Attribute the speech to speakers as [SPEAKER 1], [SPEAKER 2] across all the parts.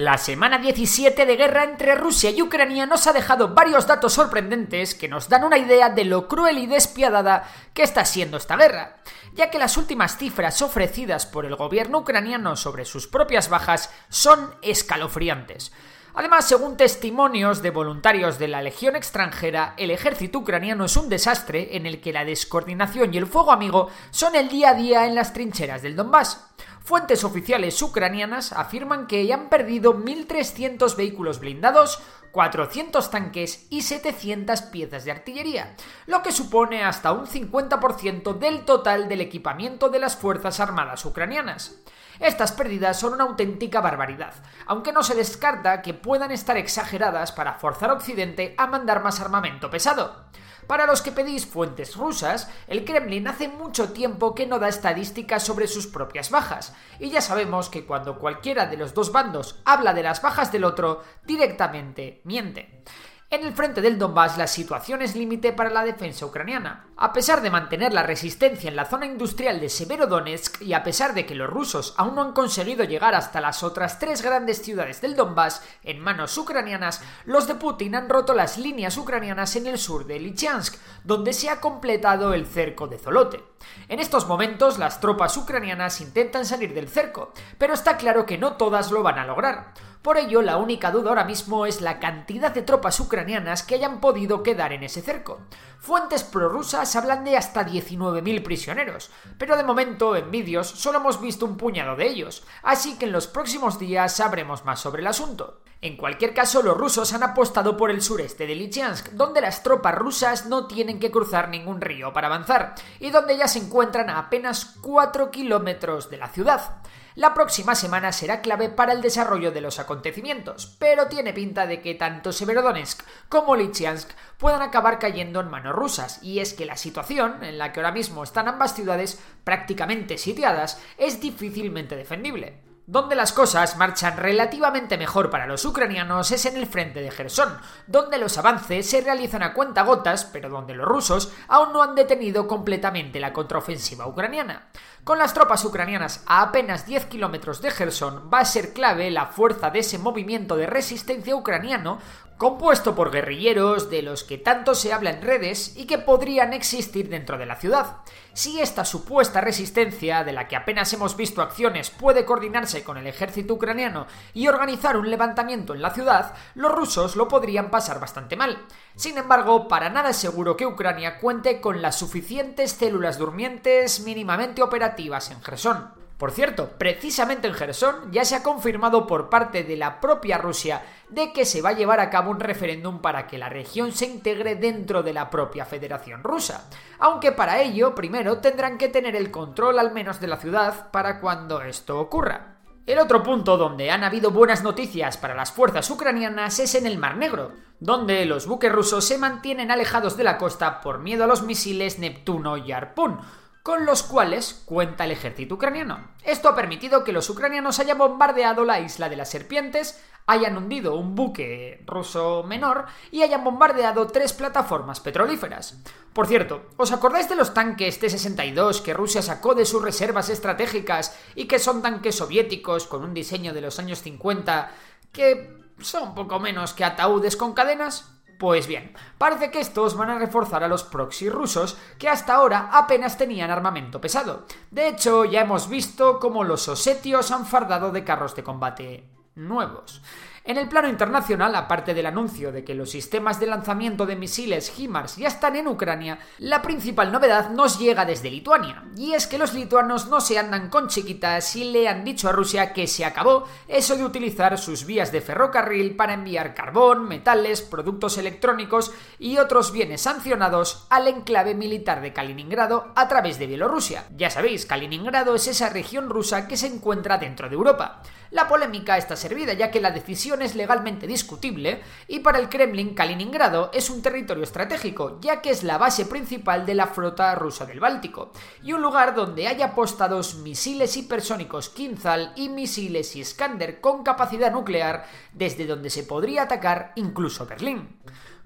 [SPEAKER 1] La semana 17 de guerra entre Rusia y Ucrania nos ha dejado varios datos sorprendentes que nos dan una idea de lo cruel y despiadada que está siendo esta guerra, ya que las últimas cifras ofrecidas por el gobierno ucraniano sobre sus propias bajas son escalofriantes. Además, según testimonios de voluntarios de la Legión extranjera, el ejército ucraniano es un desastre en el que la descoordinación y el fuego amigo son el día a día en las trincheras del Donbass. Fuentes oficiales ucranianas afirman que han perdido 1.300 vehículos blindados, 400 tanques y 700 piezas de artillería, lo que supone hasta un 50% del total del equipamiento de las Fuerzas Armadas ucranianas. Estas pérdidas son una auténtica barbaridad, aunque no se descarta que puedan estar exageradas para forzar a Occidente a mandar más armamento pesado. Para los que pedís fuentes rusas, el Kremlin hace mucho tiempo que no da estadísticas sobre sus propias bajas, y ya sabemos que cuando cualquiera de los dos bandos habla de las bajas del otro, directamente miente. En el frente del Donbass la situación es límite para la defensa ucraniana. A pesar de mantener la resistencia en la zona industrial de Severodonetsk y a pesar de que los rusos aún no han conseguido llegar hasta las otras tres grandes ciudades del Donbass en manos ucranianas, los de Putin han roto las líneas ucranianas en el sur de Lysychansk, donde se ha completado el cerco de Zolote. En estos momentos las tropas ucranianas intentan salir del cerco, pero está claro que no todas lo van a lograr. Por ello, la única duda ahora mismo es la cantidad de tropas ucranianas que hayan podido quedar en ese cerco. Fuentes prorrusas hablan de hasta 19.000 prisioneros, pero de momento en vídeos solo hemos visto un puñado de ellos, así que en los próximos días sabremos más sobre el asunto. En cualquier caso, los rusos han apostado por el sureste de Lysychansk, donde las tropas rusas no tienen que cruzar ningún río para avanzar, y donde ya se encuentran a apenas 4 kilómetros de la ciudad. La próxima semana será clave para el desarrollo de los acontecimientos, pero tiene pinta de que tanto Severodonetsk como Lysychansk puedan acabar cayendo en manos rusas, y es que la situación en la que ahora mismo están ambas ciudades prácticamente sitiadas es difícilmente defendible. Donde las cosas marchan relativamente mejor para los ucranianos es en el frente de Gerson, donde los avances se realizan a cuentagotas, pero donde los rusos aún no han detenido completamente la contraofensiva ucraniana. Con las tropas ucranianas a apenas 10 kilómetros de Gerson va a ser clave la fuerza de ese movimiento de resistencia ucraniano compuesto por guerrilleros de los que tanto se habla en redes y que podrían existir dentro de la ciudad. Si esta supuesta resistencia, de la que apenas hemos visto acciones, puede coordinarse con el ejército ucraniano y organizar un levantamiento en la ciudad, los rusos lo podrían pasar bastante mal. Sin embargo, para nada es seguro que Ucrania cuente con las suficientes células durmientes mínimamente operativas en Gerson. Por cierto, precisamente en Gerson ya se ha confirmado por parte de la propia Rusia de que se va a llevar a cabo un referéndum para que la región se integre dentro de la propia Federación Rusa, aunque para ello primero tendrán que tener el control al menos de la ciudad para cuando esto ocurra. El otro punto donde han habido buenas noticias para las fuerzas ucranianas es en el Mar Negro, donde los buques rusos se mantienen alejados de la costa por miedo a los misiles Neptuno y Harpoon, con los cuales cuenta el ejército ucraniano. Esto ha permitido que los ucranianos hayan bombardeado la isla de las serpientes, hayan hundido un buque ruso menor y hayan bombardeado tres plataformas petrolíferas. Por cierto, ¿os acordáis de los tanques T-62 que Rusia sacó de sus reservas estratégicas y que son tanques soviéticos con un diseño de los años 50 que son poco menos que ataúdes con cadenas? Pues bien, parece que estos van a reforzar a los proxy rusos que hasta ahora apenas tenían armamento pesado. De hecho, ya hemos visto cómo los osetios han fardado de carros de combate nuevos. En el plano internacional, aparte del anuncio de que los sistemas de lanzamiento de misiles HIMARS ya están en Ucrania, la principal novedad nos llega desde Lituania, y es que los lituanos no se andan con chiquitas y le han dicho a Rusia que se acabó eso de utilizar sus vías de ferrocarril para enviar carbón, metales, productos electrónicos y otros bienes sancionados al enclave militar de Kaliningrado a través de Bielorrusia. Ya sabéis, Kaliningrado es esa región rusa que se encuentra dentro de Europa. La polémica está servida ya que la decisión es legalmente discutible y para el Kremlin Kaliningrado es un territorio estratégico ya que es la base principal de la flota rusa del Báltico y un lugar donde hay apostados misiles hipersónicos Kinzhal y misiles Iskander con capacidad nuclear desde donde se podría atacar incluso Berlín.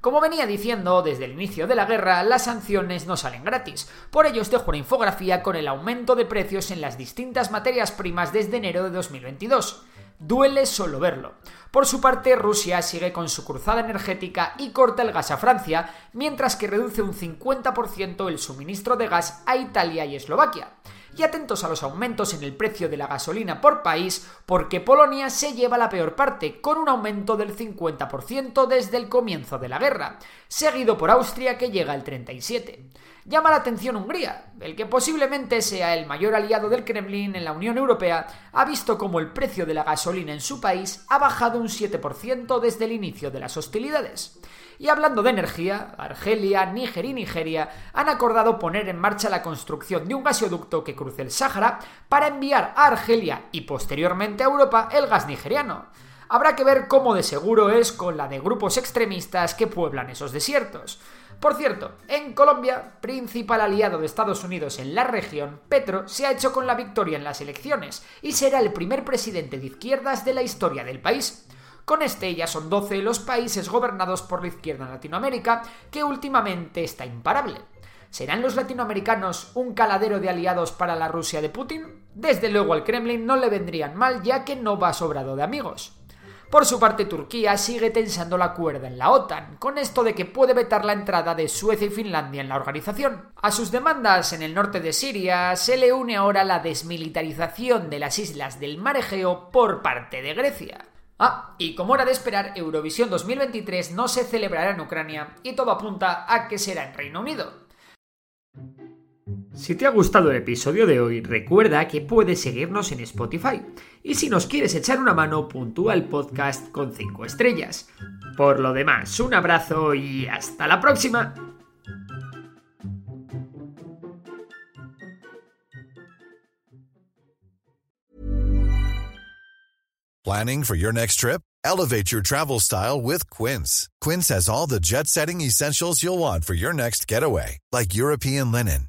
[SPEAKER 1] Como venía diciendo desde el inicio de la guerra, las sanciones no salen gratis. Por ello os dejo una infografía con el aumento de precios en las distintas materias primas desde enero de 2022. Duele solo verlo. Por su parte, Rusia sigue con su cruzada energética y corta el gas a Francia, mientras que reduce un 50% el suministro de gas a Italia y Eslovaquia y atentos a los aumentos en el precio de la gasolina por país, porque Polonia se lleva la peor parte, con un aumento del 50% desde el comienzo de la guerra, seguido por Austria que llega al 37%. Llama la atención Hungría, el que posiblemente sea el mayor aliado del Kremlin en la Unión Europea, ha visto como el precio de la gasolina en su país ha bajado un 7% desde el inicio de las hostilidades. Y hablando de energía, Argelia, Níger y Nigeria han acordado poner en marcha la construcción de un gasoducto que cruce el Sáhara para enviar a Argelia y posteriormente a Europa el gas nigeriano. Habrá que ver cómo de seguro es con la de grupos extremistas que pueblan esos desiertos. Por cierto, en Colombia, principal aliado de Estados Unidos en la región, Petro se ha hecho con la victoria en las elecciones y será el primer presidente de izquierdas de la historia del país. Con este ya son 12 los países gobernados por la izquierda en Latinoamérica, que últimamente está imparable. ¿Serán los latinoamericanos un caladero de aliados para la Rusia de Putin? Desde luego al Kremlin no le vendrían mal ya que no va sobrado de amigos. Por su parte, Turquía sigue tensando la cuerda en la OTAN, con esto de que puede vetar la entrada de Suecia y Finlandia en la organización. A sus demandas en el norte de Siria se le une ahora la desmilitarización de las islas del Mar Egeo por parte de Grecia. Ah, y como era de esperar, Eurovisión 2023 no se celebrará en Ucrania y todo apunta a que será en Reino Unido. Si te ha gustado el episodio de hoy, recuerda que puedes seguirnos en Spotify. Y si nos quieres echar una mano, puntúa el podcast con 5 estrellas. Por lo demás, un abrazo y hasta la próxima.
[SPEAKER 2] Planning for your next trip? Elevate your travel style with Quince. Quince has all the jet setting essentials you'll want for your next getaway, like European linen